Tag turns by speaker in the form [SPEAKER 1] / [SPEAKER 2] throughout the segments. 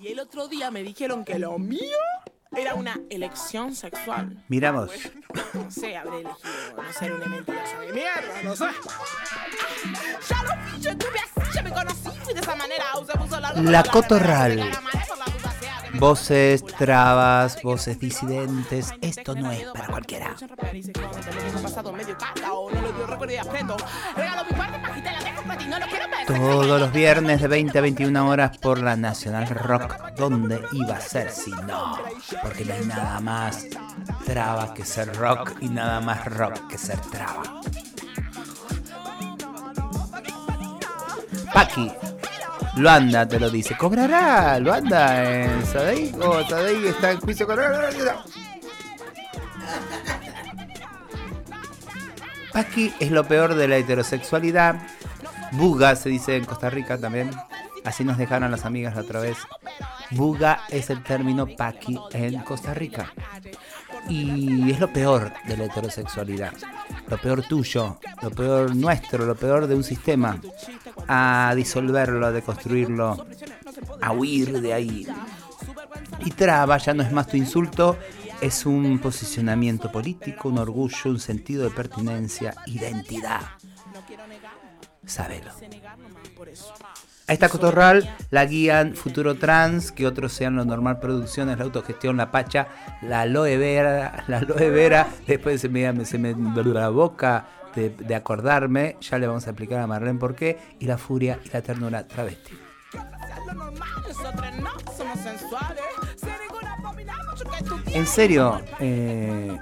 [SPEAKER 1] Y el otro día me dijeron que lo mío era una elección sexual.
[SPEAKER 2] Miramos.
[SPEAKER 1] No sé, habré elegido no ser una mentirosa de mierda, no sé. Ya lo vi, yo estuve así, ya me conocí, fui de esa manera, se puso largo
[SPEAKER 2] La cotorral. Voces, trabas, voces disidentes. Esto no es para cualquiera. Todos los viernes de 20 a 21 horas por la Nacional Rock. ¿Dónde iba a ser si no? Porque no hay nada más traba que ser rock y nada más rock que ser traba. Paqui, Luanda te lo dice. ¿Cobrará Luanda en Sadei? ¿O está en juicio con... Paqui es lo peor de la heterosexualidad. Buga se dice en Costa Rica también. Así nos dejaron las amigas la otra vez. Buga es el término paqui en Costa Rica. Y es lo peor de la heterosexualidad. Lo peor tuyo, lo peor nuestro, lo peor de un sistema. A disolverlo, a deconstruirlo, a huir de ahí. Y traba ya no es más tu insulto, es un posicionamiento político, un orgullo, un sentido de pertinencia, identidad. Sábelo. A esta cotorral la guían Futuro Trans, que otros sean lo normal producciones, la autogestión, la pacha, la aloe vera, la aloe vera, después se me, se la boca de, de acordarme, ya le vamos a explicar a Marlene por qué, y la furia y la ternura travesti. En serio, eh,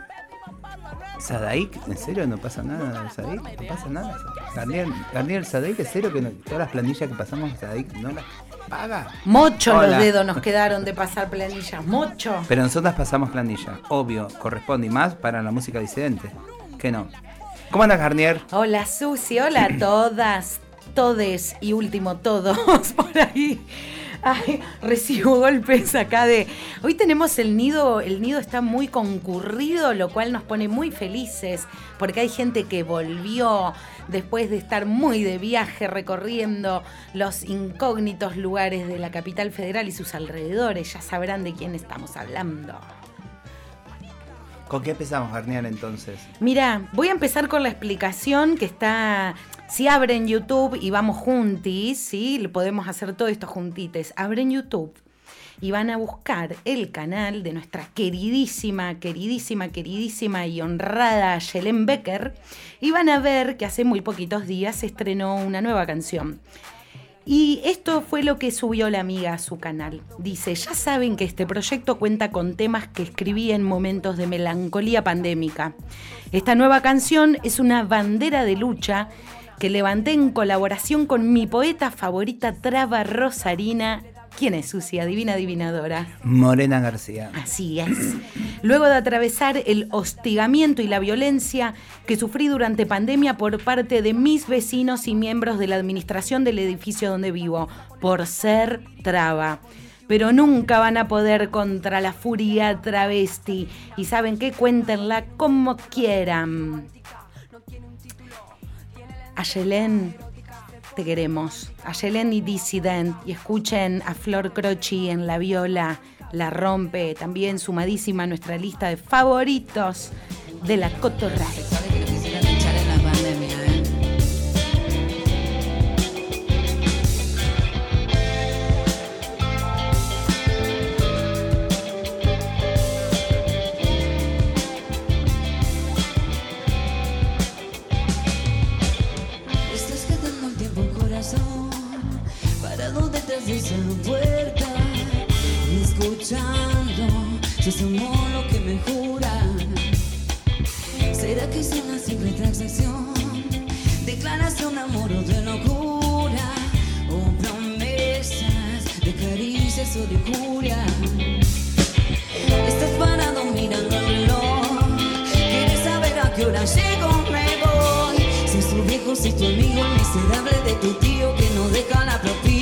[SPEAKER 2] Sadaik, ¿en serio no pasa nada? Sadaik, no pasa nada. Garnier, Garnier Sadaik, ¿en serio que no- todas las planillas que pasamos Sadaik no las paga?
[SPEAKER 3] Mocho
[SPEAKER 2] Hola.
[SPEAKER 3] los dedos nos quedaron de pasar planillas, mocho.
[SPEAKER 2] Pero nosotras pasamos planilla, obvio, corresponde y más para la música disidente. Que no. ¿Cómo andas, Garnier?
[SPEAKER 3] Hola Susi, hola a todas, todes y último todos por ahí. Ay, recibo golpes acá de. Hoy tenemos el nido, el nido está muy concurrido, lo cual nos pone muy felices, porque hay gente que volvió después de estar muy de viaje recorriendo los incógnitos lugares de la capital federal y sus alrededores. Ya sabrán de quién estamos hablando.
[SPEAKER 2] ¿Con qué empezamos, Garnier, entonces?
[SPEAKER 3] Mira, voy a empezar con la explicación que está. Si abren YouTube y vamos juntis, ¿sí? Podemos hacer todo esto juntites. Abren YouTube y van a buscar el canal de nuestra queridísima, queridísima, queridísima y honrada Yelen Becker y van a ver que hace muy poquitos días se estrenó una nueva canción. Y esto fue lo que subió la amiga a su canal. Dice, ya saben que este proyecto cuenta con temas que escribí en momentos de melancolía pandémica. Esta nueva canción es una bandera de lucha que levanté en colaboración con mi poeta favorita Traba Rosarina. ¿Quién es Susi? Adivina adivinadora.
[SPEAKER 2] Morena García.
[SPEAKER 3] Así es. Luego de atravesar el hostigamiento y la violencia que sufrí durante pandemia por parte de mis vecinos y miembros de la administración del edificio donde vivo, por ser traba. Pero nunca van a poder contra la furia travesti. Y saben qué, cuéntenla como quieran. Ayelén, te queremos. Ayelén y Dissident. Y escuchen a Flor Croci en la viola. La rompe también sumadísima nuestra lista de favoritos de la cotorra.
[SPEAKER 4] Caricias o de curia Estás parado mirando Quieres saber a qué hora llego me voy. Si es tu viejo, si es tu amigo El miserable de tu tío que no deja la propina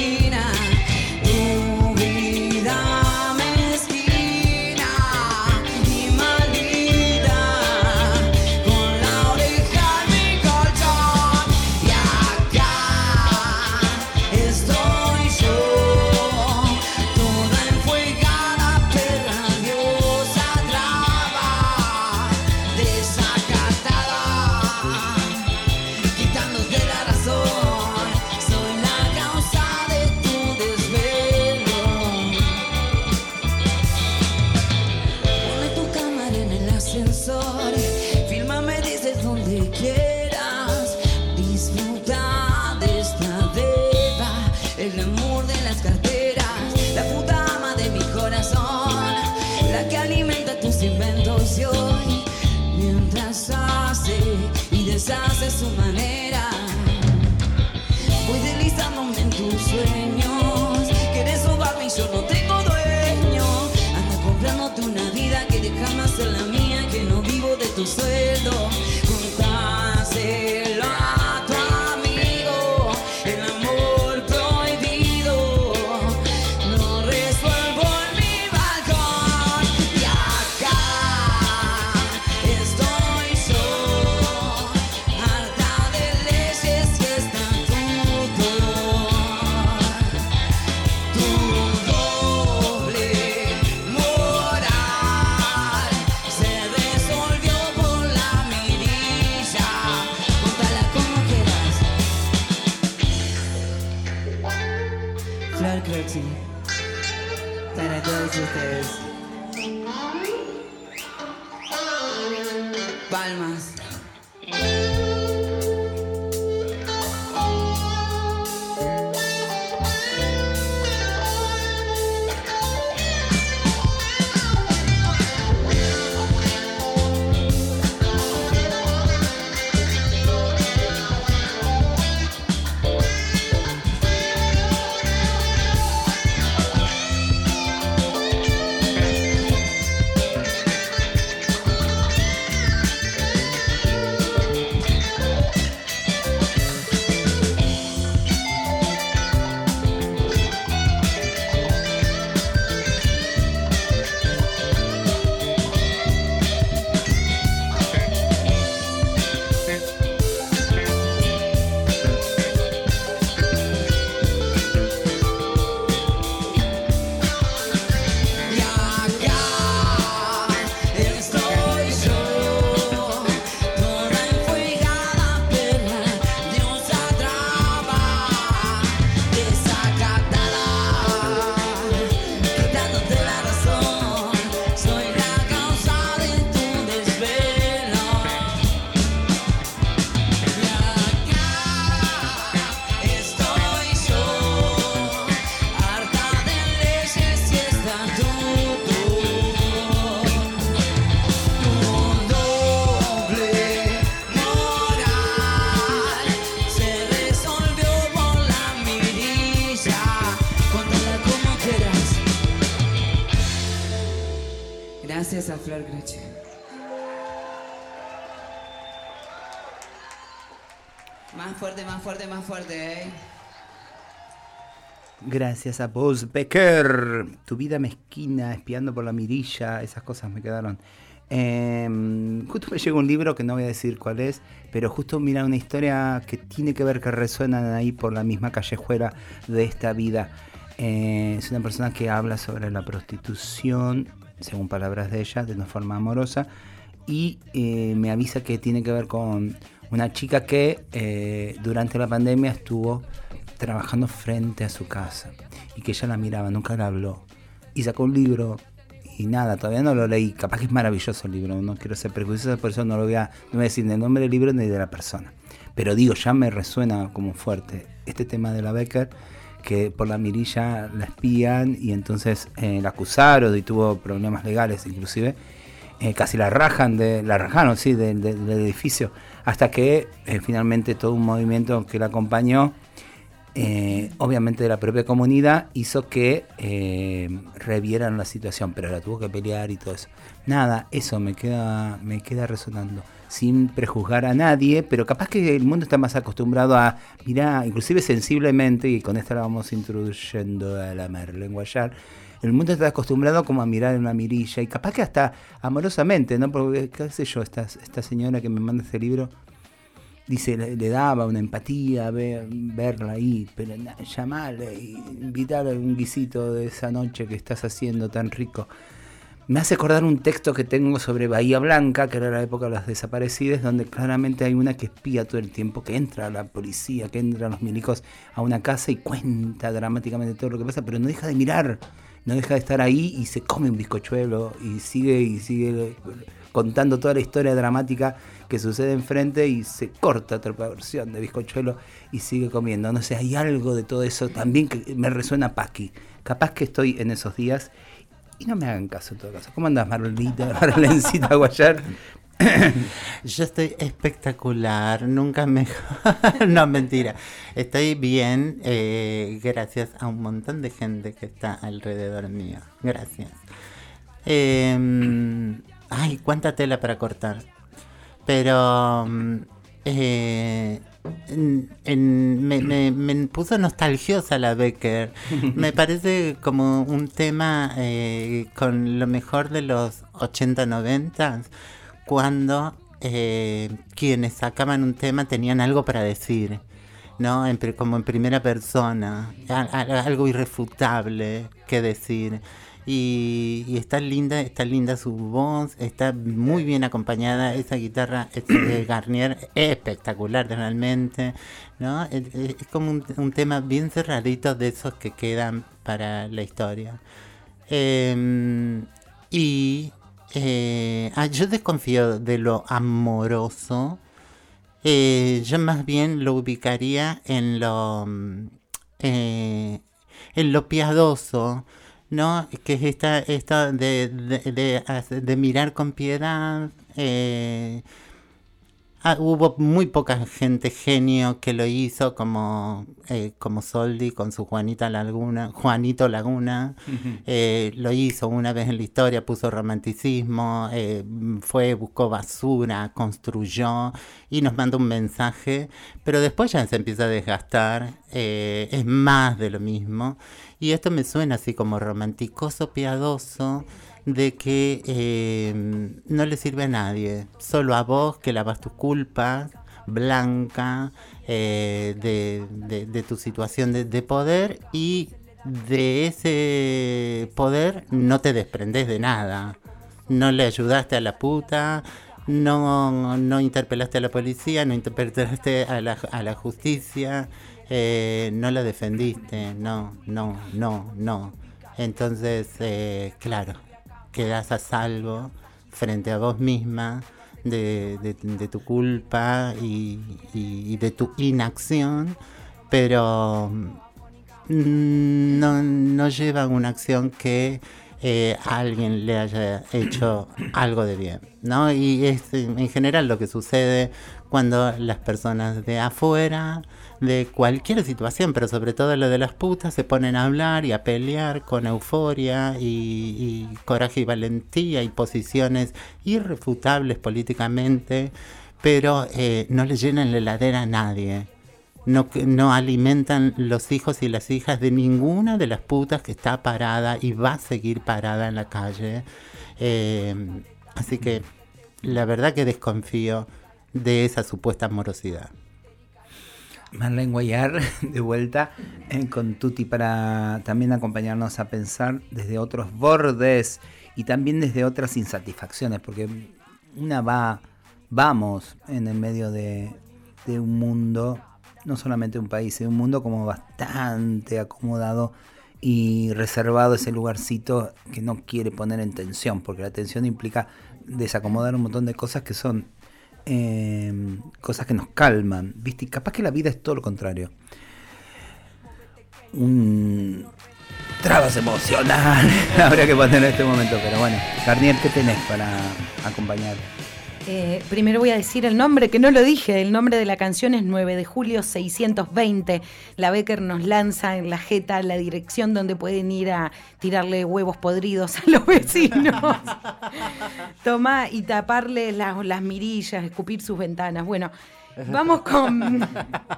[SPEAKER 4] Claro, creo.
[SPEAKER 5] Para todos ustedes. Palmas. Fuerte, más fuerte, más fuerte, ¿eh?
[SPEAKER 2] Gracias a vos, Becker. Tu vida mezquina, espiando por la mirilla, esas cosas me quedaron. Em, justo me llegó un libro que no voy a decir cuál es, pero justo mira una historia que tiene que ver, que resuenan ahí por la misma callejuela de esta vida. Eh, es una persona que habla sobre la prostitución, según palabras de ella, de una forma amorosa, y eh, me avisa que tiene que ver con una chica que eh, durante la pandemia estuvo trabajando frente a su casa y que ella la miraba, nunca la habló. Y sacó un libro y nada, todavía no lo leí. Capaz que es maravilloso el libro, no quiero ser prejuicioso, por eso no lo voy a, no voy a decir ni el nombre del libro ni de la persona. Pero digo, ya me resuena como fuerte este tema de la Becker, que por la mirilla la espían y entonces eh, la acusaron y tuvo problemas legales inclusive. Eh, casi la rajan, de, la rajaron, sí, de- de- del edificio, hasta que eh, finalmente todo un movimiento que la acompañó eh, obviamente de la propia comunidad, hizo que eh, revieran la situación, pero la tuvo que pelear y todo eso. Nada, eso me queda, me queda resonando, sin prejuzgar a nadie, pero capaz que el mundo está más acostumbrado a, mirá, inclusive sensiblemente, y con esto la vamos introduciendo a la Merlin Guayar, el mundo está acostumbrado como a mirar en una mirilla, y capaz que hasta amorosamente, ¿no? Porque, qué sé yo, esta, esta señora que me manda este libro, dice, le, daba una empatía ver, verla ahí, pero llamarle, invitarle un guisito de esa noche que estás haciendo tan rico. Me hace acordar un texto que tengo sobre Bahía Blanca, que era la época de las desaparecidas, donde claramente hay una que espía todo el tiempo, que entra la policía, que entran los milicos a una casa y cuenta dramáticamente todo lo que pasa, pero no deja de mirar, no deja de estar ahí y se come un bizcochuelo y sigue y sigue contando toda la historia dramática que sucede enfrente y se corta otra porción de bizcochuelo y sigue comiendo. No sé, hay algo de todo eso también que me resuena Paqui. Capaz que estoy en esos días y no me hagan caso en todo caso. ¿Cómo andas, Marlita, Marlencita Guayar?
[SPEAKER 6] Yo estoy espectacular, nunca mejor. no, mentira. Estoy bien eh, gracias a un montón de gente que está alrededor mío. Gracias. Eh, ay, cuánta tela para cortar. Pero mm, eh, en- en- me, me- me puso nostalgiosa la Becker. Me parece como un tema eh, con lo mejor de los 80-90 cuando eh, quienes sacaban un tema tenían algo para decir, ¿no? En como en primera persona, a- a- algo irrefutable que decir. Y, y está linda, está linda su voz, está muy bien acompañada, esa guitarra es de Garnier es espectacular realmente, ¿no? Es, es como un, un tema bien cerradito de esos que quedan para la historia. Em, y eh, ah, yo desconfío de lo amoroso. Eh, yo más bien lo ubicaría en lo mm, eh, en lo piadoso, ¿no? Que es esta, esta de, de, de mirar con piedad. Ah, hubo muy poca gente genio que lo hizo, como, eh, como Soldi con su Juanita Laguna, Juanito Laguna. Eh, lo hizo una vez en la historia, puso romanticismo, eh, fue, buscó basura, construyó y nos mandó un mensaje, pero después ya se empieza a desgastar, eh, es más de lo mismo. Y esto me suena así como romanticoso, piadoso, de que eh, no le sirve a nadie, solo a vos que lavas tus culpas, blanca, eh, de, tu situación de, de poder y de ese poder no te desprendes de nada. No le ayudaste a la puta, no, no interpelaste a la policía, no interpelaste a la, a la justicia, eh, no la defendiste, no, no, no, no. Entonces, eh, claro, quedas a salvo frente a vos misma de, tu culpa y, de tu inacción, pero mm, no, no lleva una acción que eh, a alguien le haya hecho algo de bien, ¿no? Y es en general lo que sucede cuando las personas de afuera, de cualquier situación, pero sobre todo lo de las putas, se ponen a hablar y a pelear con euforia y, coraje y valentía y posiciones irrefutables políticamente, pero eh, no le llenan la heladera a nadie no, no alimentan los hijos y las hijas de ninguna de las putas que está parada y va a seguir parada en la calle. Eh, así que la verdad que desconfío de esa supuesta amorosidad.
[SPEAKER 2] Marlene Guayar, de vuelta con Tuti para también acompañarnos a pensar desde otros bordes y también desde otras insatisfacciones, porque una va, vamos en el medio de, de un mundo, no solamente un país, de un mundo como bastante acomodado y reservado ese lugarcito que no quiere poner en tensión, porque la tensión implica desacomodar un montón de cosas que son eh, cosas que nos calman, ¿viste? Y capaz que la vida es todo lo contrario. Un trabas emocional habría que poner en este momento, pero bueno, Garnier, ¿qué tenés para acompañar?
[SPEAKER 3] Eh, primero voy a decir el nombre, que no lo dije. El nombre de la canción es 9 de julio 620. La Becker nos lanza en la jeta la dirección donde pueden ir a tirarle huevos podridos a los vecinos. Tomá y taparle las, las mirillas, escupir sus ventanas. Bueno, vamos con.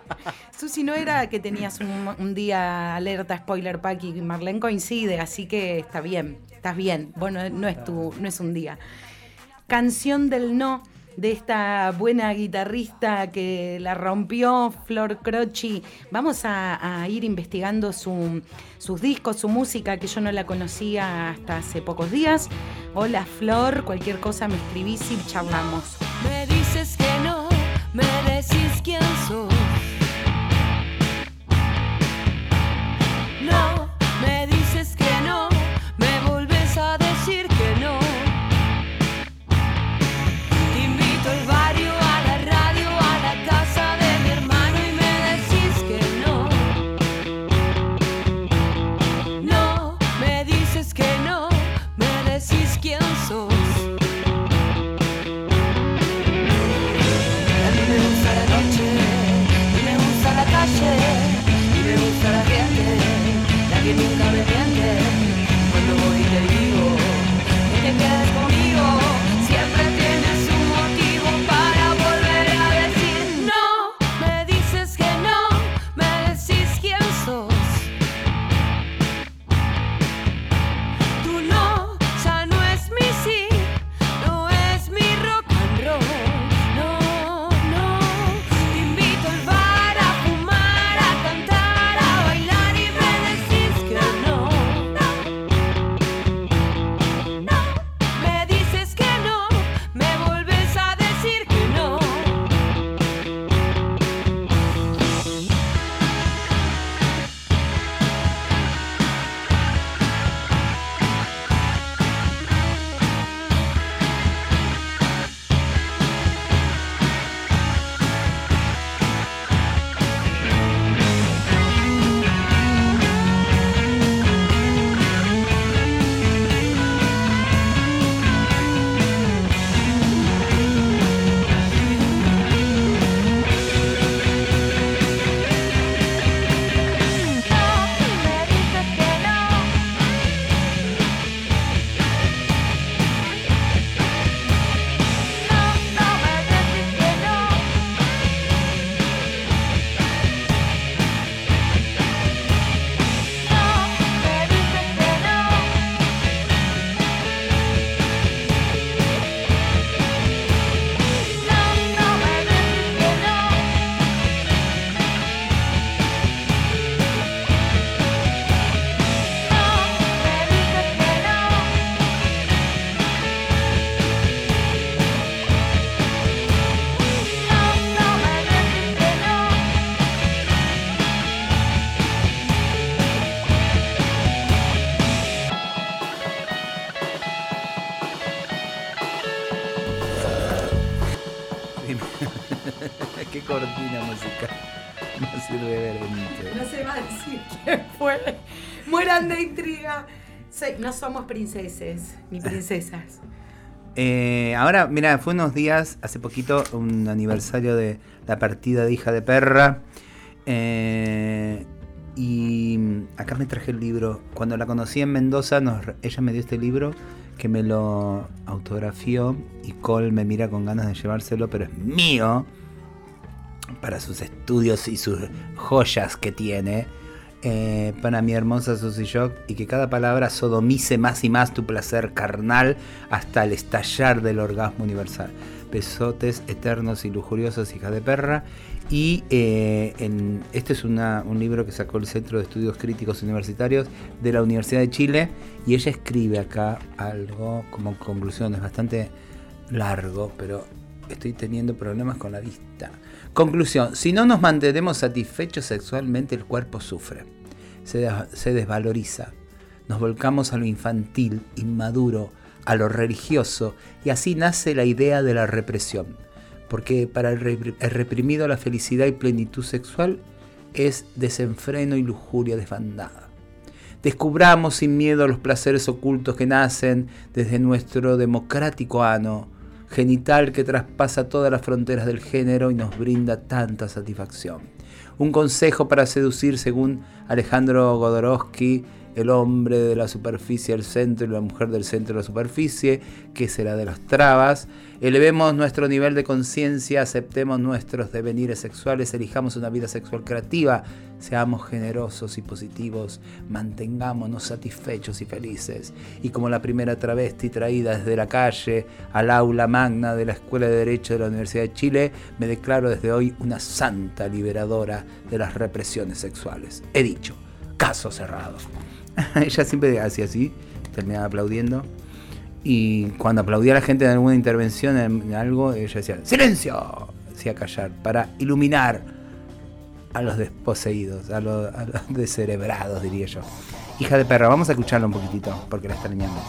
[SPEAKER 3] Susi, no era que tenías un, un día alerta spoiler pack y Marlene coincide, así que está bien, estás bien. Bueno, no es, tu, no es un día. Canción del No de esta buena guitarrista que la rompió, Flor Croci. Vamos a, ir investigando su- sus discos, su música, que yo no la conocía hasta hace pocos días. Hola Flor, cualquier cosa me escribís y charlamos.
[SPEAKER 4] Me dices que no, me decís quién sos.
[SPEAKER 2] Cortina musical más irreverente.
[SPEAKER 3] No se va a decir quién fue. Mueran de intriga. No somos princeses ni princesas.
[SPEAKER 2] Eh, ahora, mira, fue unos días, hace poquito, un aniversario de la partida de hija de perra. Eh, y acá me traje el libro. Cuando la conocí en Mendoza, nos- ella me dio este libro que me lo autografió y Cole me mira con ganas de llevárselo, pero es mío para sus estudios y sus joyas que tiene. eh, para mi hermosa Susy Shock y que cada palabra sodomice más y más tu placer carnal hasta el estallar del orgasmo universal. Besotes eternos y lujuriosos, hija de perra. Y eh, en, este es un libro que sacó el Centro de Estudios Críticos Universitarios de la Universidad de Chile. Y ella escribe acá algo como conclusión, es bastante largo, pero estoy teniendo problemas con la vista. Conclusión, si no nos mantenemos satisfechos sexualmente, el cuerpo sufre, se, des- se desvaloriza, nos volcamos a lo infantil, inmaduro, a lo religioso, y así nace la idea de la represión, porque para el, el reprimido la felicidad y plenitud sexual es desenfreno y lujuria desbandada. Descubramos sin miedo los placeres ocultos que nacen desde nuestro democrático ano, genital que traspasa todas las fronteras del género y nos brinda tanta satisfacción. Un consejo para seducir según Alejandro Godorowski, el hombre de la superficie al centro y la mujer del centro de la superficie, que será de las trabas. Elevemos nuestro nivel de conciencia, aceptemos nuestros devenires sexuales, elijamos una vida sexual creativa, seamos generosos y positivos, mantengámonos satisfechos y felices. Y como la primera travesti traída desde la calle al aula magna de la Escuela de Derecho de la Universidad de Chile, me declaro desde hoy una santa liberadora de las represiones sexuales. He dicho, caso cerrado. Ella siempre hacía así, terminaba aplaudiendo. Y cuando aplaudía a la gente en alguna intervención, en algo, ella decía, ¡Silencio! Hacía callar para iluminar a los desposeídos, a los, descerebrados, diría yo. Hija de perra, vamos a escucharla un poquitito, porque la extrañamos.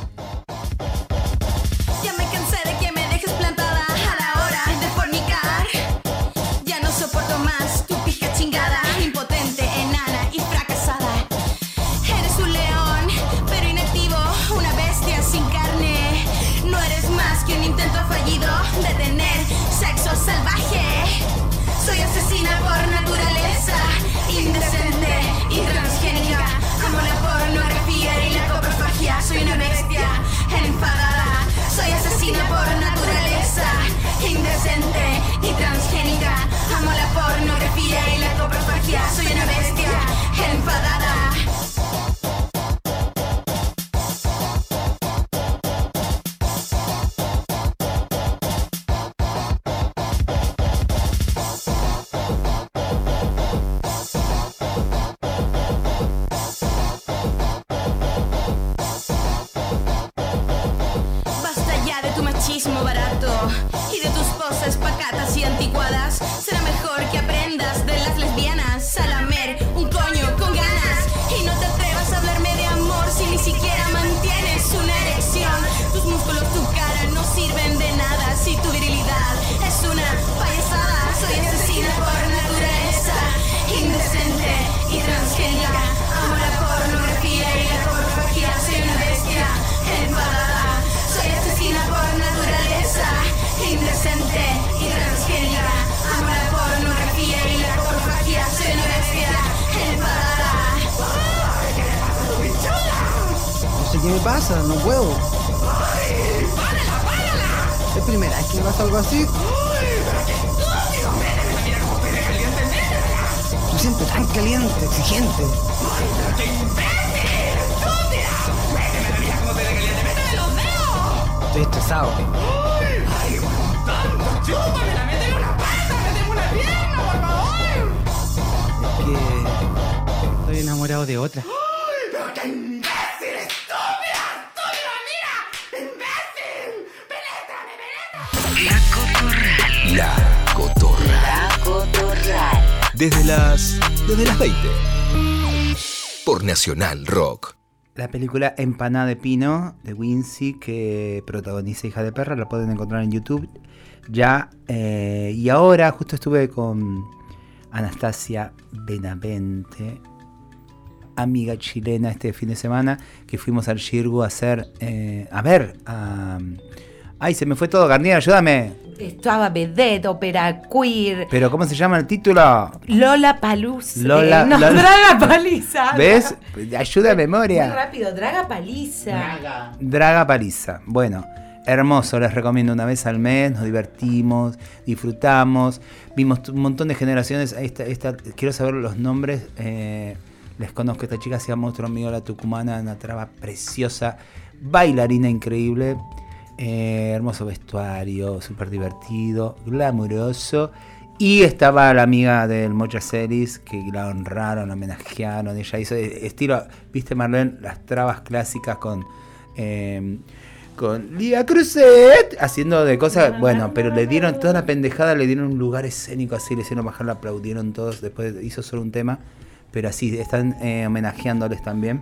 [SPEAKER 7] Estoy estresado. Es que estoy enamorado de otra.
[SPEAKER 8] La Cotorra. Desde las. Desde las 20. Por Nacional Rock.
[SPEAKER 2] La película Empanada de Pino de Wincy que protagoniza Hija de Perra, la pueden encontrar en YouTube ya. eh, y ahora justo estuve con Anastasia Benavente, amiga chilena este fin de semana, que fuimos al Shirgu a hacer, eh, a ver, a- ay, se me fue todo, Garnier, ayúdame.
[SPEAKER 3] Estaba vedette, ópera queer,
[SPEAKER 2] Pero ¿cómo se llama el título?
[SPEAKER 3] Lola Palusa.
[SPEAKER 2] Lola-
[SPEAKER 3] no,
[SPEAKER 2] Lola-
[SPEAKER 3] Draga Paliza.
[SPEAKER 2] ¿Ves? Ayuda a
[SPEAKER 3] Muy
[SPEAKER 2] memoria.
[SPEAKER 3] rápido, Draga Paliza.
[SPEAKER 2] Draga Paliza. Bueno, hermoso, les recomiendo una vez al mes, nos divertimos, disfrutamos, vimos un montón de generaciones. Esta, esta, quiero saber los nombres. eh, les conozco, esta chica se llama Monstruo Amigo, la tucumana, una traba preciosa, bailarina increíble, eh, hermoso vestuario, súper divertido, glamuroso. Y estaba la amiga del Mocha Celis, que la honraron, homenajearon. Ella hizo eh, estilo, viste Marlene, las trabas clásicas con eh, con Lía Cruzet haciendo de cosas, bueno, pero le dieron toda la pendejada, le dieron un lugar escénico así, le hicieron bajar, la aplaudieron todos, después hizo solo un tema, pero así, están eh, homenajeándoles también,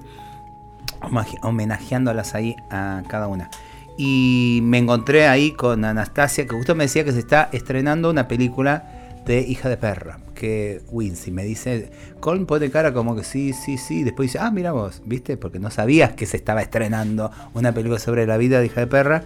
[SPEAKER 2] homenajeándolas ahí a cada una. Y me encontré ahí con Anastasia, que justo me decía que se está estrenando una película de Hija de Perra, que Wincy me dice, Colm pone cara como que sí, sí, sí, después dice, ah, mira vos, ¿viste? Porque no sabías que se estaba estrenando una película sobre la vida de Hija de Perra,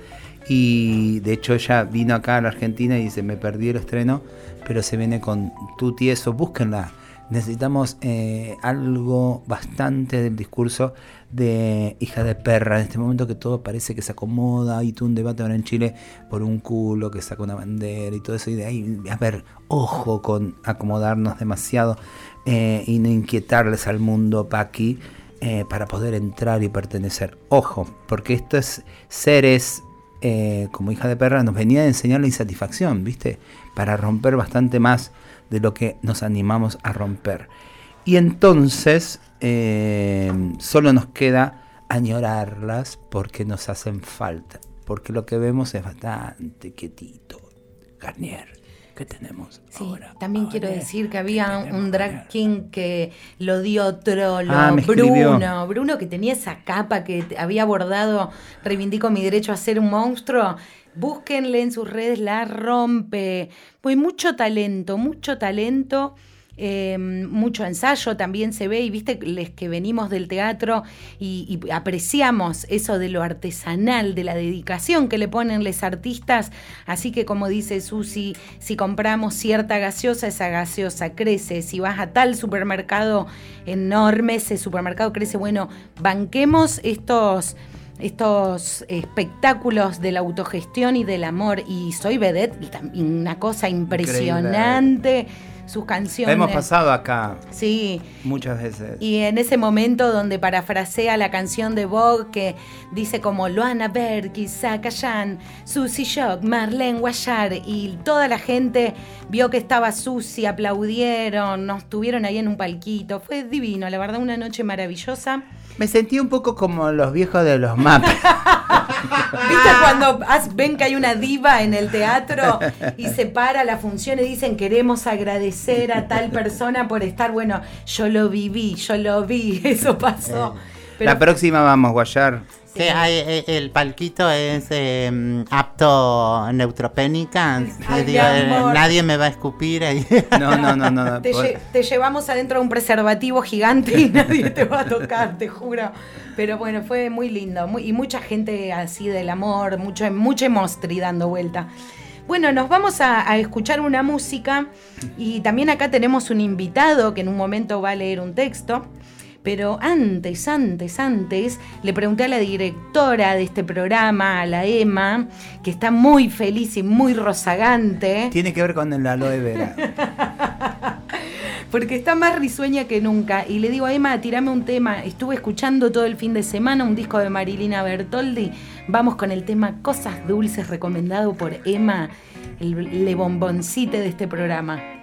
[SPEAKER 2] y de hecho ella vino acá a la Argentina y dice, me perdí el estreno, pero se viene con Tuti eso, búsquenla. Necesitamos eh, algo bastante del discurso de hija de perra en este momento que todo parece que se acomoda. Hay todo un debate ahora en Chile por un culo que saca una bandera y todo eso. Y de ahí, a ver, ojo con acomodarnos demasiado eh, y no inquietarles al mundo paqui eh, para poder entrar y pertenecer. Ojo, porque estos seres eh, como hija de perra nos venía a enseñar la insatisfacción, ¿viste? Para romper bastante más de lo que nos animamos a romper. Y entonces eh, solo nos queda añorarlas porque nos hacen falta. Porque lo que vemos es bastante quietito. Garnier, ¿qué tenemos
[SPEAKER 3] Sí,
[SPEAKER 2] ahora?
[SPEAKER 3] también
[SPEAKER 2] Ahora,
[SPEAKER 3] quiero decir que
[SPEAKER 2] ¿qué
[SPEAKER 3] había un drag king que lo dio trolo,
[SPEAKER 2] Ah.
[SPEAKER 3] Bruno, Bruno que tenía esa capa que había abordado, reivindico mi derecho a ser un monstruo. Búsquenle en sus redes, la rompe. Pues mucho talento, mucho talento. Eh, mucho ensayo también se ve y viste les que venimos del teatro y, y apreciamos eso de lo artesanal, de la dedicación que le ponen los artistas. Así que como dice Susi, si compramos cierta gaseosa, esa gaseosa crece. Si vas a tal supermercado enorme, ese supermercado crece. Bueno, banquemos estos estos espectáculos de la autogestión y del amor. Y soy vedette, y una cosa impresionante. Sus
[SPEAKER 2] La
[SPEAKER 3] canciones.
[SPEAKER 2] hemos pasado acá
[SPEAKER 3] Sí.
[SPEAKER 2] muchas veces.
[SPEAKER 3] Y en ese momento donde parafrasea la canción de Vogue que dice como Luana Berg, Isaac Ayan, Susie Shock, Marlene Guayar y toda la gente vio que estaba Susie, aplaudieron, nos tuvieron ahí en un palquito. Fue divino, la verdad, una noche maravillosa.
[SPEAKER 2] Me sentí un poco como los viejos de los mapas.
[SPEAKER 3] ¿Viste cuando ven que hay una diva en el teatro y se para la función y dicen queremos agradecer a tal persona por estar? Bueno, yo lo viví, yo lo vi, eso pasó. Pero
[SPEAKER 2] la próxima vamos, Guayar.
[SPEAKER 6] Sí, hay, eh, el palquito es eh, apto neutropénica.
[SPEAKER 3] Ay,
[SPEAKER 6] Eh, digo, nadie me va a escupir ahí.
[SPEAKER 2] No, no, no, no. no.
[SPEAKER 3] te,
[SPEAKER 2] Por-
[SPEAKER 3] lle- te llevamos adentro de un preservativo gigante y nadie te va a tocar, te juro. Pero bueno, fue muy lindo. muy- y mucha gente así del amor, mucho, mucha emostri dando vuelta. Bueno, nos vamos a, a escuchar una música y también acá tenemos un invitado que en un momento va a leer un texto. Pero antes, antes, antes, le pregunté a la directora de este programa, a la Emma, que está muy feliz y muy rozagante.
[SPEAKER 2] Tiene que ver con el aloe vera.
[SPEAKER 3] Porque está más risueña que nunca. Y le digo a Emma, tirame un tema. Estuve escuchando todo el fin de semana un disco de Marilina Bertoldi. Vamos con el tema Cosas Dulces, recomendado por Emma, el le bomboncite de este programa.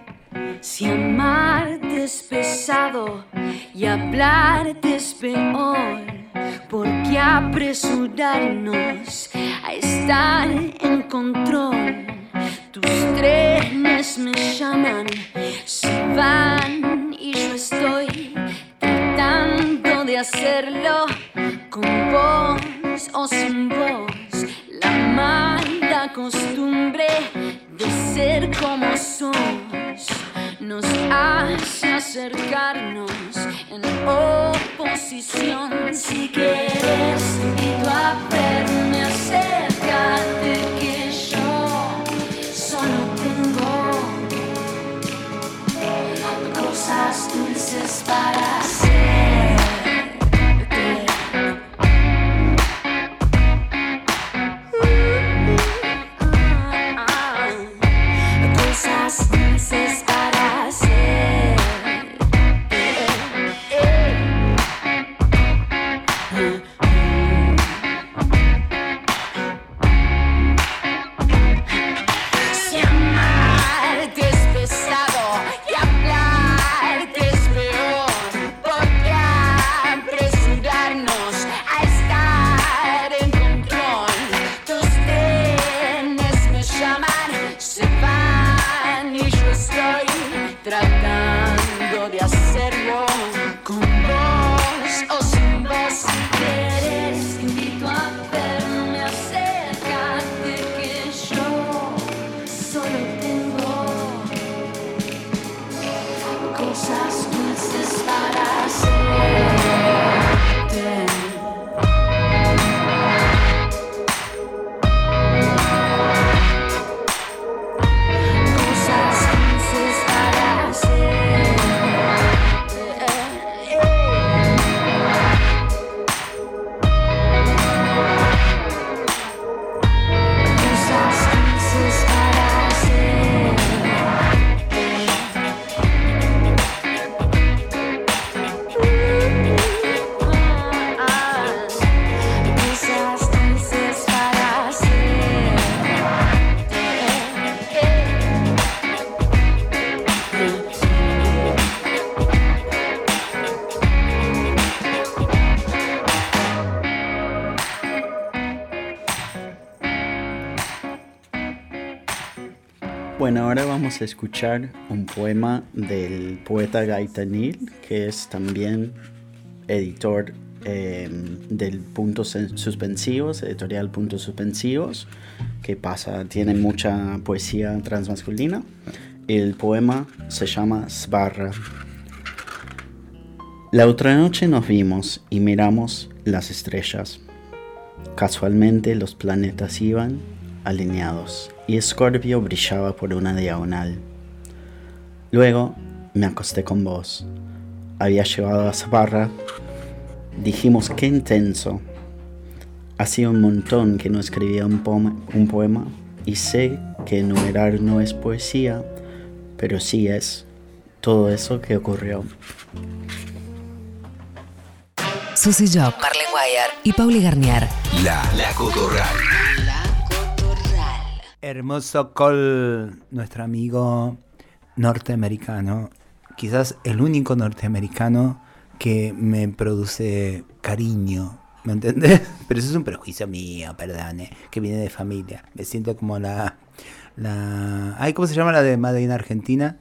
[SPEAKER 4] Si amarte es pesado y hablarte es peor, ¿por qué apresurarnos a estar en control? Tus trenes me llaman, se van y yo estoy tratando de hacerlo con vos o sin vos, la mala costumbre de ser como sos nos hace acercarnos en oposición. Si quieres, te invito a verme, acércate que yo solo tengo cosas dulces para
[SPEAKER 8] vamos a escuchar un poema del poeta Gaitanil, que es también editor eh, del Puntos Suspensivos, editorial Puntos Suspensivos, que pasa, tiene mucha poesía transmasculina. El poema se llama Sbarra. La otra noche nos vimos y miramos las estrellas. Casualmente los planetas iban alineados y Scorpio brillaba por una diagonal. Luego me acosté con vos. Había llevado a Sbarra. Dijimos qué intenso. Hacía un montón que no escribía un, poema- un poema y sé que enumerar no es poesía, pero sí es todo eso que ocurrió.
[SPEAKER 9] Susy Job, Marlene Guayar y Pauli Garnier.
[SPEAKER 10] La, la Cotorral.
[SPEAKER 2] Hermoso Col, nuestro amigo norteamericano, quizás el único norteamericano que me produce cariño, ¿me entendés? Pero eso es un prejuicio mío, perdone, que viene de familia. Me siento como la... la ay, ¿Cómo se llama la de Madrid Argentina?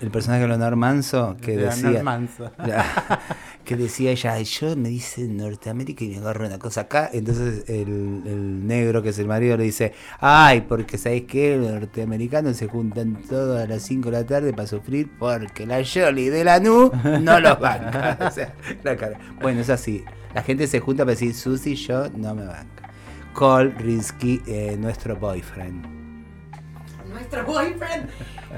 [SPEAKER 2] El personaje de Leonor Manso que
[SPEAKER 6] Leonor
[SPEAKER 2] decía...
[SPEAKER 6] Manso.
[SPEAKER 2] La- que decía ella, "Ay, yo me dice Norteamérica y me agarro una cosa acá. Entonces el, el negro, que es el marido, le dice, ay, porque ¿sabes qué? Los norteamericanos se juntan todos a las 5 de la tarde para sufrir porque la Jolly de la NU no los banca. O sea, la cara. Bueno, es así. La gente se junta para decir, Susi, yo no me banca. Cole Rinsky, eh, nuestro boyfriend.
[SPEAKER 3] Nuestro boyfriend.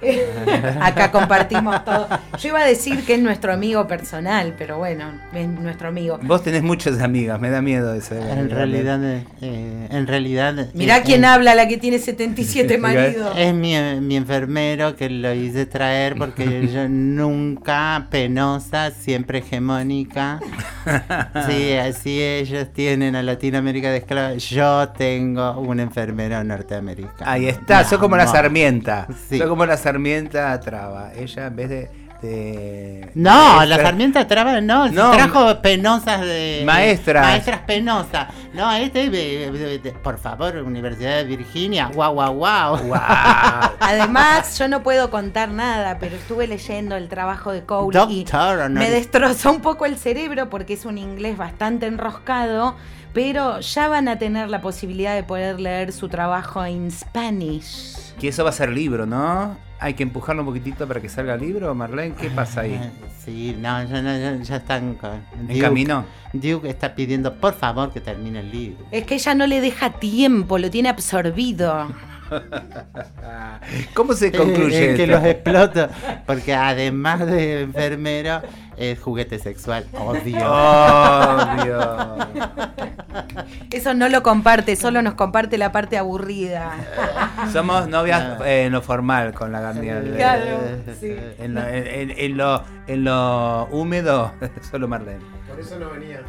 [SPEAKER 3] Acá compartimos todo. Yo iba a decir que es nuestro amigo personal, pero bueno, es nuestro amigo.
[SPEAKER 2] Vos tenés muchas amigas, me da miedo eso.
[SPEAKER 6] En realidad, eh, en realidad.
[SPEAKER 3] Mirá
[SPEAKER 6] eh,
[SPEAKER 3] quién
[SPEAKER 6] eh,
[SPEAKER 3] habla, la que tiene 77 maridos.
[SPEAKER 6] Es mi, mi enfermero que lo hice traer porque yo nunca penosa, siempre hegemónica. Sí, así ellos tienen a Latinoamérica de esclava. Yo tengo un enfermero norteamericano.
[SPEAKER 2] Ahí está, soy como la. Sarmienta.
[SPEAKER 6] Sí.
[SPEAKER 2] Soy como la Sarmienta traba. Ella en vez de.
[SPEAKER 6] No,
[SPEAKER 2] maestra-
[SPEAKER 6] la Sarmiento traba, no,
[SPEAKER 2] No.
[SPEAKER 6] trajo penosas de.
[SPEAKER 2] Maestras.
[SPEAKER 6] Maestras penosas. No, este, eh, eh, eh, por favor, Universidad de Virginia, guau, guau, guau.
[SPEAKER 3] Además, yo no puedo contar nada, pero estuve leyendo el trabajo de Cole y
[SPEAKER 6] Doctor
[SPEAKER 3] me
[SPEAKER 6] honoris-
[SPEAKER 3] destrozó un poco el cerebro porque es un inglés bastante enroscado, pero ya van a tener la posibilidad de poder leer su trabajo en Spanish.
[SPEAKER 2] Que eso va a ser libro, ¿no? Hay que empujarlo un poquitito para que salga libro, Marlene. ¿Qué pasa ahí?
[SPEAKER 6] Sí, no, ya, no, ya, ya están con.
[SPEAKER 2] ¿En camino?
[SPEAKER 6] Duke está pidiendo, por favor, que termine el libro.
[SPEAKER 3] Es que ella no le deja tiempo, lo tiene absorbido.
[SPEAKER 2] ¿Cómo se concluye
[SPEAKER 6] Eh, que
[SPEAKER 2] esto?
[SPEAKER 6] los exploto. Porque además de enfermero, es juguete sexual. Odio.
[SPEAKER 2] Odio.
[SPEAKER 3] Eso no lo comparte, solo nos comparte la parte aburrida.
[SPEAKER 2] Somos novias eh, en lo formal con la Garnier.
[SPEAKER 3] Claro, sí.
[SPEAKER 2] En lo, en- en- en lo, en lo húmedo, solo Marlene.
[SPEAKER 11] Por eso no venía.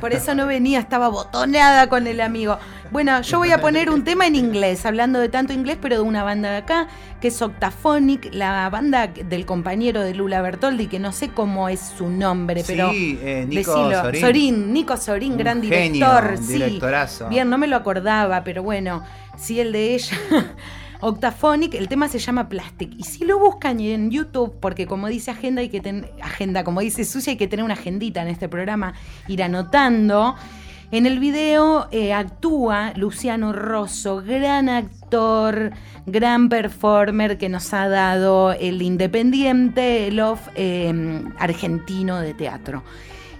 [SPEAKER 3] Por eso no venía, estaba botoneada con el amigo. Bueno, yo voy a poner un tema en inglés, hablando de tanto inglés, pero de una banda de acá, que es Octaphonic, la banda del compañero de Lula Bertoldi, que no sé cómo es su nombre, pero.
[SPEAKER 2] Sí, eh, Nico
[SPEAKER 3] decilo.
[SPEAKER 2] Sorín.
[SPEAKER 3] Nico Sorín,
[SPEAKER 2] Un
[SPEAKER 3] gran
[SPEAKER 2] genio,
[SPEAKER 3] director.
[SPEAKER 2] un
[SPEAKER 3] sí.
[SPEAKER 2] directorazo.
[SPEAKER 3] Bien, no me lo acordaba, pero bueno, sí, el de ella. Octaphonic, el tema se llama Plastic. Y si lo buscan en YouTube, porque como dice Agenda, hay que tener. Agenda, como dice Sucia, hay que tener una agendita en este programa, ir anotando. En el video eh, actúa Luciano Rosso, gran actor, gran performer que nos ha dado el Independiente, el off eh, argentino de teatro.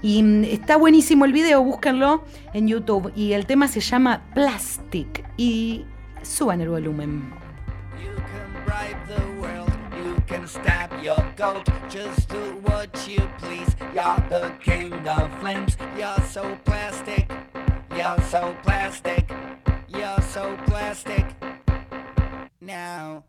[SPEAKER 3] Y mm, está buenísimo el video, búsquenlo en YouTube. Y el tema se llama Plastic. Y suban el volumen.
[SPEAKER 12] Can stab your goat. Just do what you please. You're the king of flames. You're so plastic. You're so plastic. You're so plastic. Now.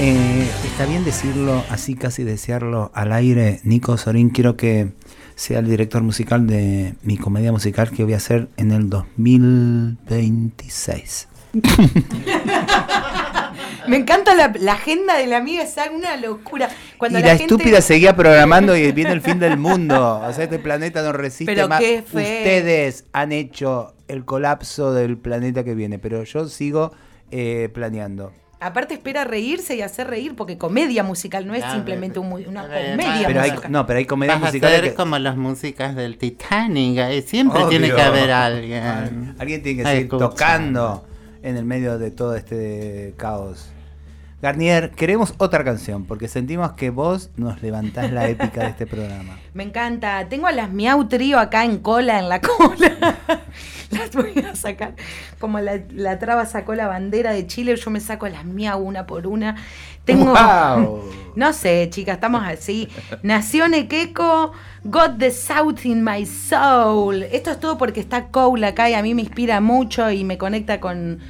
[SPEAKER 2] Eh, está bien decirlo, así casi desearlo al aire. Nico Sorín, quiero que sea el director musical de mi comedia musical que voy a hacer en el 2026.
[SPEAKER 3] Me encanta la, la agenda de la amiga, es una locura. Cuando
[SPEAKER 2] y
[SPEAKER 3] la,
[SPEAKER 2] la,
[SPEAKER 3] gente-
[SPEAKER 2] estúpida seguía programando y viene el fin del mundo. O sea, este planeta no resiste
[SPEAKER 3] Pero
[SPEAKER 2] más.
[SPEAKER 3] qué.
[SPEAKER 2] Ustedes han hecho el colapso del planeta que viene, pero yo sigo eh, planeando.
[SPEAKER 3] Aparte espera reírse y hacer reír, porque comedia musical no es simplemente un mu- una
[SPEAKER 6] ver,
[SPEAKER 3] comedia
[SPEAKER 2] Pero hay,
[SPEAKER 3] musical.
[SPEAKER 2] no, pero hay comedias
[SPEAKER 6] Vas a ser
[SPEAKER 2] que-
[SPEAKER 6] como las músicas del Titanic, siempre
[SPEAKER 2] Obvio.
[SPEAKER 6] tiene que haber alguien.
[SPEAKER 2] Alguien tiene que seguir tocando en el medio de todo este caos. Garnier, queremos otra canción porque sentimos que vos nos levantás la épica de este programa.
[SPEAKER 3] Me encanta. Tengo a las Miau Trío acá en cola, en la cola. las voy a sacar. Como la, la traba sacó la bandera de Chile, yo me saco a las Miau una por una. Tengo.
[SPEAKER 2] ¡Guau!
[SPEAKER 3] No sé, chicas, estamos así. Nació Nequeco, Got the South in my soul. Esto es todo porque está Cole acá y a mí me inspira mucho y me conecta con.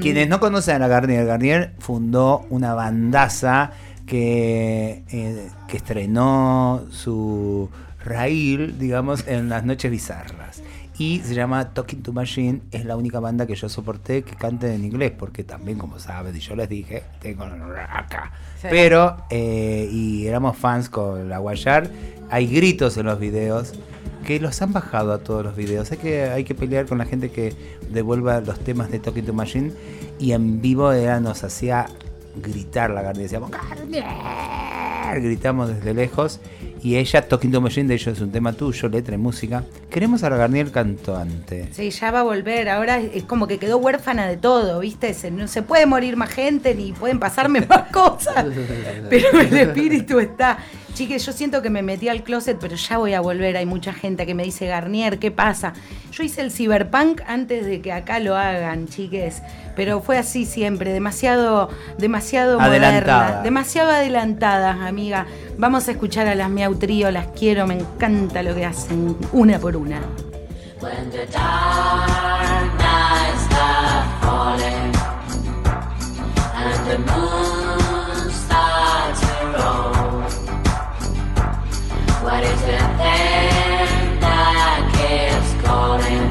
[SPEAKER 2] Quienes no conocen a Garnier, Garnier fundó una bandaza que, eh, que estrenó su raíl, digamos, en las noches bizarras. Y se llama Talking to Machine, es la única banda que yo soporté que cante en inglés, porque también, como saben, y yo les dije, tengo acá. Pero, eh, y éramos fans con la Guayar, hay gritos en los videos que los han bajado a todos los videos. Hay que, hay que pelear con la gente que devuelva los temas de Talking to Machine y en vivo era, nos hacía gritar la Garnier. Decíamos, "Garnier", Gritamos desde lejos. Y ella, Talking to Machine, de ellos es un tema tuyo, letra y música. Queremos a la Garnier cantante.
[SPEAKER 3] Sí, ya va a volver. Ahora es es como que quedó huérfana de todo, ¿viste? Se- no se puede morir más gente ni pueden pasarme más cosas. Pero el espíritu está. Chiques, yo siento que me metí al closet, pero ya voy a volver. Hay mucha gente que me dice, Garnier, ¿qué pasa? Yo hice el cyberpunk antes de que acá lo hagan, chiques. Pero fue así siempre, demasiado, demasiado
[SPEAKER 2] Adelantada.
[SPEAKER 3] moderna. Demasiado adelantada, amiga. Vamos a escuchar a las Miau Trío, las quiero, me encanta lo que hacen, una por una.
[SPEAKER 9] When the dark nights start falling and the moon calling.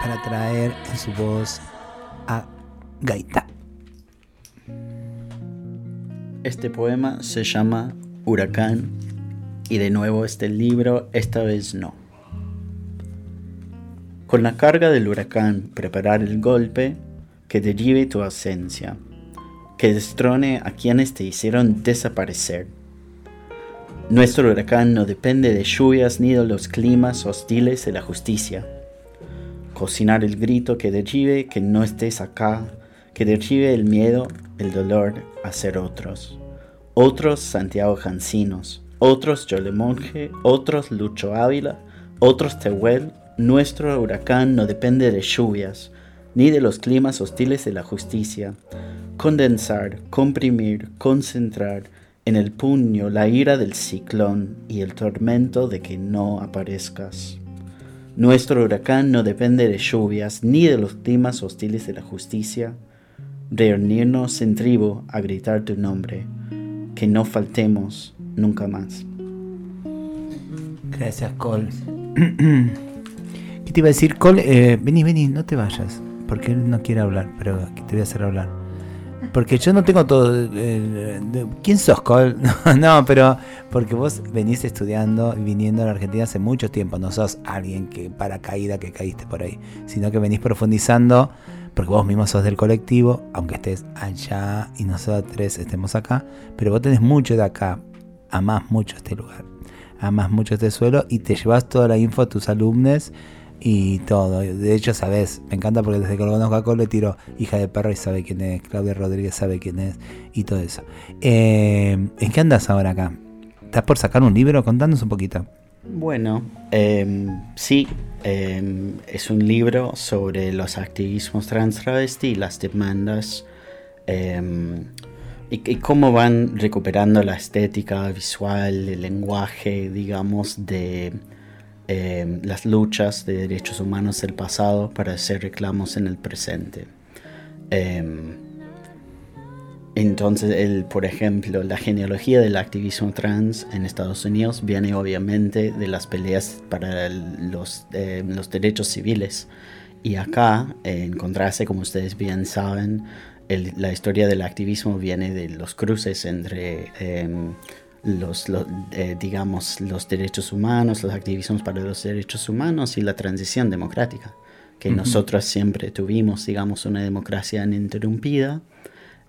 [SPEAKER 2] Para traer en su voz a Gaita.
[SPEAKER 8] Este poema se llama Huracán y de nuevo este libro, esta vez no. Con la carga del huracán preparar el golpe que derive tu ausencia, que destrone a quienes te hicieron desaparecer. Nuestro huracán no depende de lluvias ni de los climas hostiles de la justicia. Cocinar el grito que derive que no estés acá, que derive el miedo, el dolor a ser otros. Otros Santiago Jancinos, otros Yole Monje, otros Lucho Ávila, otros Tehuel. Nuestro huracán no depende de lluvias, ni de los climas hostiles de la justicia. Condensar, comprimir, concentrar en el puño la ira del ciclón y el tormento de que no aparezcas. Nuestro huracán no depende de lluvias ni de los climas hostiles de la justicia. Reunirnos en tribu a gritar tu nombre, que no faltemos nunca más.
[SPEAKER 2] Gracias, Cole. ¿Qué te iba a decir, Cole? Eh, vení, vení, no te vayas. Porque él no quiere hablar, pero te voy a hacer hablar. Porque yo no tengo todo. eh, ¿Quién sos, Cole? no, pero porque vos venís estudiando y viniendo a la Argentina hace mucho tiempo. No sos alguien que para caída que caíste por ahí, sino que venís profundizando. Porque vos mismo sos del colectivo, aunque estés allá y nosotros estemos acá. Pero vos tenés mucho de acá. Amás mucho este lugar. Amás mucho este suelo y te llevas toda la info a tus alumnos y todo. De hecho, sabes, me encanta porque desde que lo conozco Cole le tiro hija de perro y sabe quién es, Claudia Rodríguez sabe quién es y todo eso. Eh, ¿En qué andas ahora acá? ¿Estás por sacar un libro? Contanos un poquito.
[SPEAKER 8] Bueno, em, sí, em, es un libro sobre los activismos trans travesti y las demandas em, y cómo van recuperando la estética visual, el lenguaje, digamos, de em, las luchas de derechos humanos del pasado para hacer reclamos en el presente. Em, entonces, el, por ejemplo, la genealogía del activismo trans en Estados Unidos viene obviamente de las peleas para el- los, eh, los derechos civiles. Y acá, eh, en contraste, como ustedes bien saben, el- la historia del activismo viene de los cruces entre em, los, lo- eh, digamos, los derechos humanos, los activismos para los derechos humanos y la transición democrática. Que
[SPEAKER 2] Ujú.
[SPEAKER 8] nosotros siempre tuvimos, digamos, una democracia ininterrumpida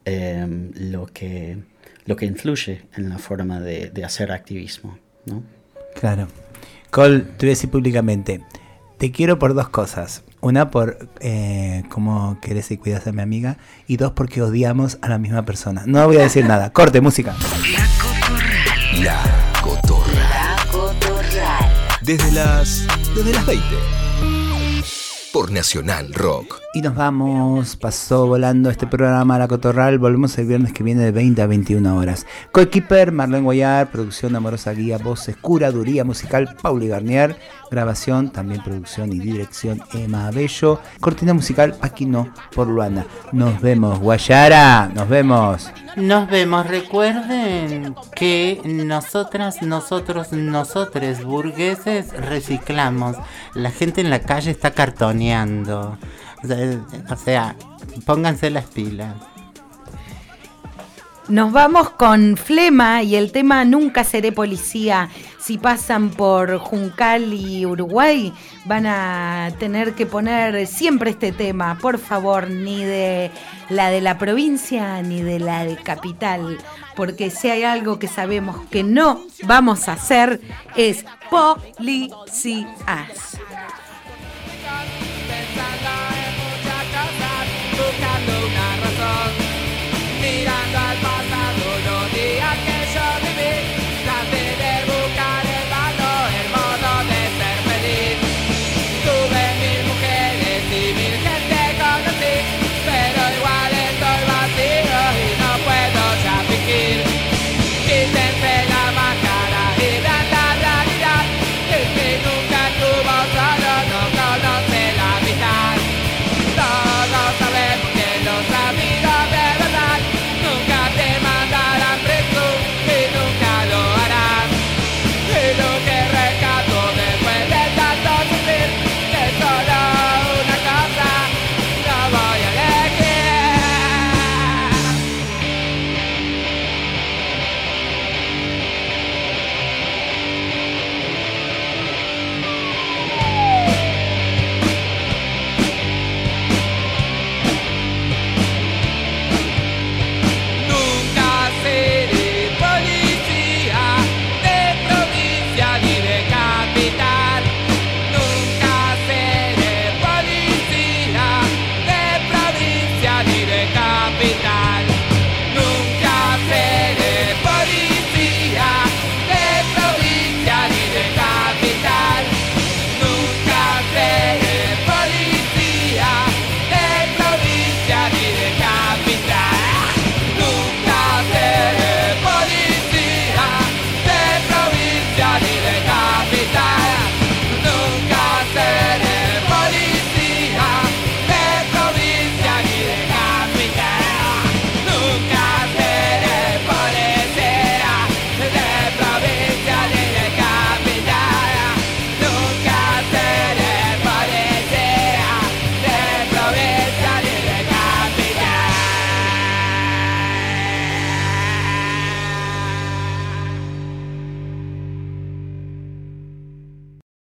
[SPEAKER 8] em, lo, que, lo que influye en la forma de, de hacer activismo. ¿no?
[SPEAKER 2] Claro. Cole, te voy a decir públicamente, te quiero por dos cosas. Una, por eh, cómo querés y cuidas a mi amiga. Y dos, porque odiamos a la misma persona. No voy a decir nada. Corte, música.
[SPEAKER 10] La Cotorra.
[SPEAKER 9] La Cotorral.
[SPEAKER 10] Desde las. Desde las 20. Por Nacional Rock.
[SPEAKER 2] Y nos vamos, pasó volando este programa La Cotorral, volvemos el viernes que viene de 20 a 21 horas. Coequiper, Marlene Guayar, producción Amorosa Guía, voces, curaduría musical, Pauli Garnier, grabación, también producción y dirección, Emma Bello, cortina musical, Paquino por Luana. Nos vemos, Guayara, nos vemos.
[SPEAKER 6] Nos vemos, recuerden que nosotras, nosotros, nosotres burgueses reciclamos. La gente en la calle está cartoneando. O sea, pónganse las pilas.
[SPEAKER 3] Nos vamos con Flema y el tema Nunca seré policía. Si pasan por Juncal y Uruguay, van a tener que poner siempre este tema, por favor, ni de la de la provincia ni de la de capital, porque si hay algo que sabemos que no vamos a hacer es policías. side by